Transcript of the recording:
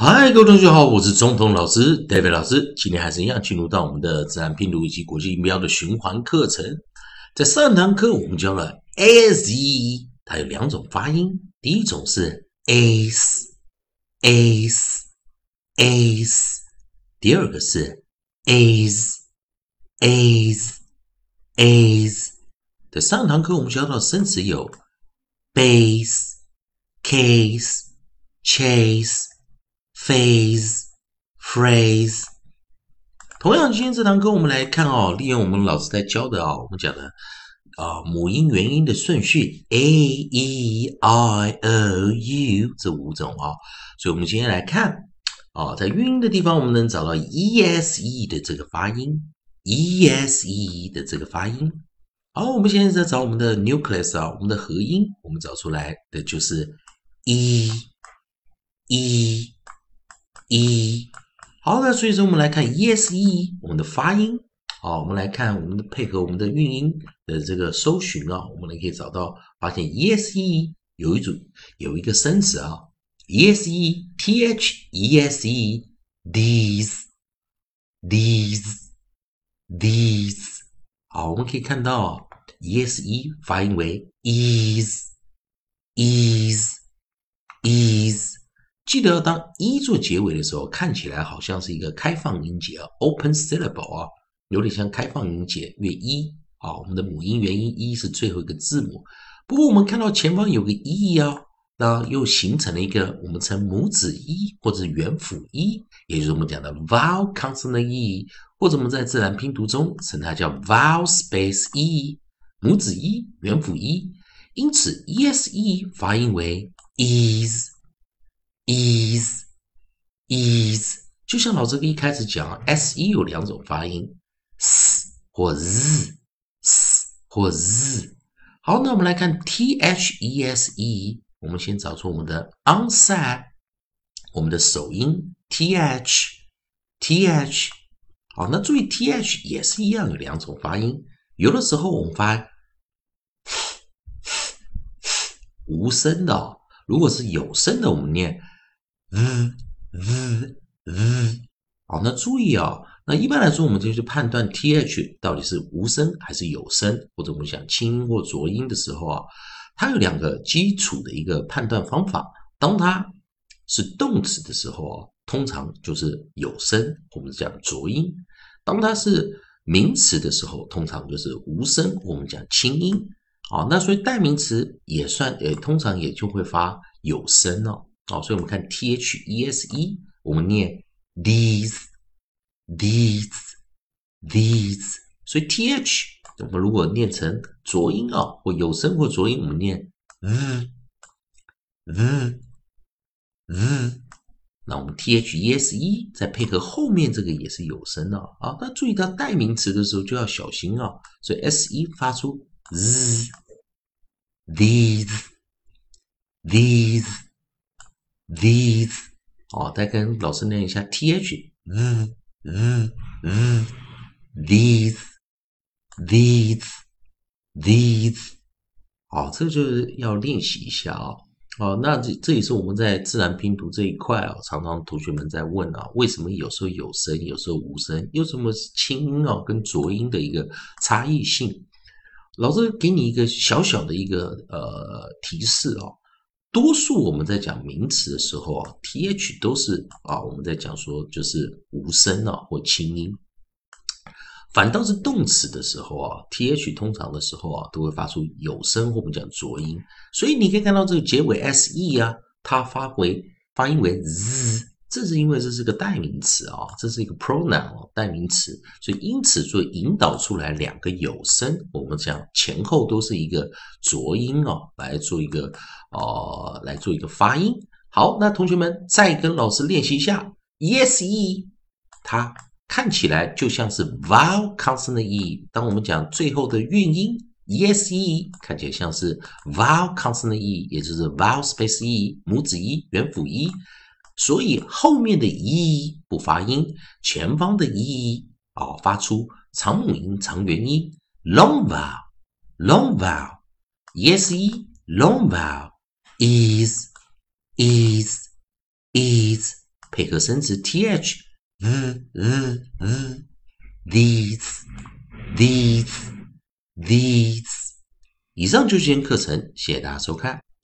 嗨，各位同学好，我是中通老师 David 老师。今天还是一样进入到我们的自然拼读以及国际音标的循环课程。在上堂课我们教了 a s 它有两种发音，第一种是 as as as，第二个是 as as as。在上堂课我们教到生词有 base，case，chase。Phase phrase，同样，今天这堂课我们来看哦，利用我们老师在教的啊，我们讲的啊母音元音的顺序 a e i o u 这五种啊，所以我们今天来看啊，在韵音的地方我们能找到 e s e 的这个发音，e s e 的这个发音。好，我们现在在找我们的 nucleus 啊，我们的合音，我们找出来的就是 e e。e，好的，所以说我们来看 e s e 我们的发音，好，我们来看我们的配合我们的韵音的这个搜寻啊，我们可以找到发现 e s e 有一组有一个生词啊，e s e t h e s e these these these，好，我们可以看到 e s e 发音为 e s e。记得当一做结尾的时候，看起来好像是一个开放音节啊，open syllable 啊，有点像开放音节，约一啊。我们的母音元音一是最后一个字母，不过我们看到前方有个 e 啊，那又形成了一个我们称母子一或者元辅一，也就是我们讲的 vowel consonant e，或者我们在自然拼读中称它叫 vowel space e，母子一元辅一，因此 e s e 发音为 is。Is is，就像老师一开始讲，s e 有两种发音，s 或 z，s 或 z。好，那我们来看 t h e s e，我们先找出我们的 onset，我们的首音 t h t h。好，那注意 t h 也是一样有两种发音，有的时候我们发无声的，如果是有声的，我们念。Z z z，好，那注意啊，那一般来说，我们就去判断 th 到底是无声还是有声，或者我们讲清音或浊音的时候啊，它有两个基础的一个判断方法。当它是动词的时候啊，通常就是有声，我们讲浊音；当它是名词的时候，通常就是无声，我们讲清音。好，那所以代名词也算，呃，通常也就会发有声哦。好，所以我们看 t h e s e，我们念 these，these，these。所以 t h，我们如果念成浊音啊，或有声或浊音，我们念 z，z，z。那我们 t h e s e 再配合后面这个也是有声的啊。那注意到代名词的时候就要小心啊。所以 s e 发出 z these。These，These，哦，再跟老师念一下 th，嗯嗯嗯，these，these，these，好，这就是要练习一下啊。哦，那这这也是我们在自然拼读这一块啊，常常同学们在问啊，为什么有时候有声，有时候无声，有什么清音啊跟浊音的一个差异性？老师给你一个小小的一个呃提示啊。多数我们在讲名词的时候啊，th 都是啊，我们在讲说就是无声啊或轻音。反倒是动词的时候啊，th 通常的时候啊都会发出有声或我们讲浊音。所以你可以看到这个结尾 se 啊，它发回发音为 z。这是因为这是个代名词啊，这是一个 pronoun 代名词，所以因此就引导出来两个有声，我们讲前后都是一个浊音哦，来做一个呃来做一个发音。好，那同学们再跟老师练习一下，yes e，它看起来就像是 vowel consonant e，当我们讲最后的韵音 yes e，看起来像是 vowel consonant e，也就是 vowel space e，母子 e，，元辅 e。所以后面的 e 不发音，前方的 e 啊发出长母音、长元音，long vowel，long vowel，yes e，long vowel，is，is，is，配合生词 th，嗯嗯嗯，these，these，these。以上就是今天课程，谢谢大家收看。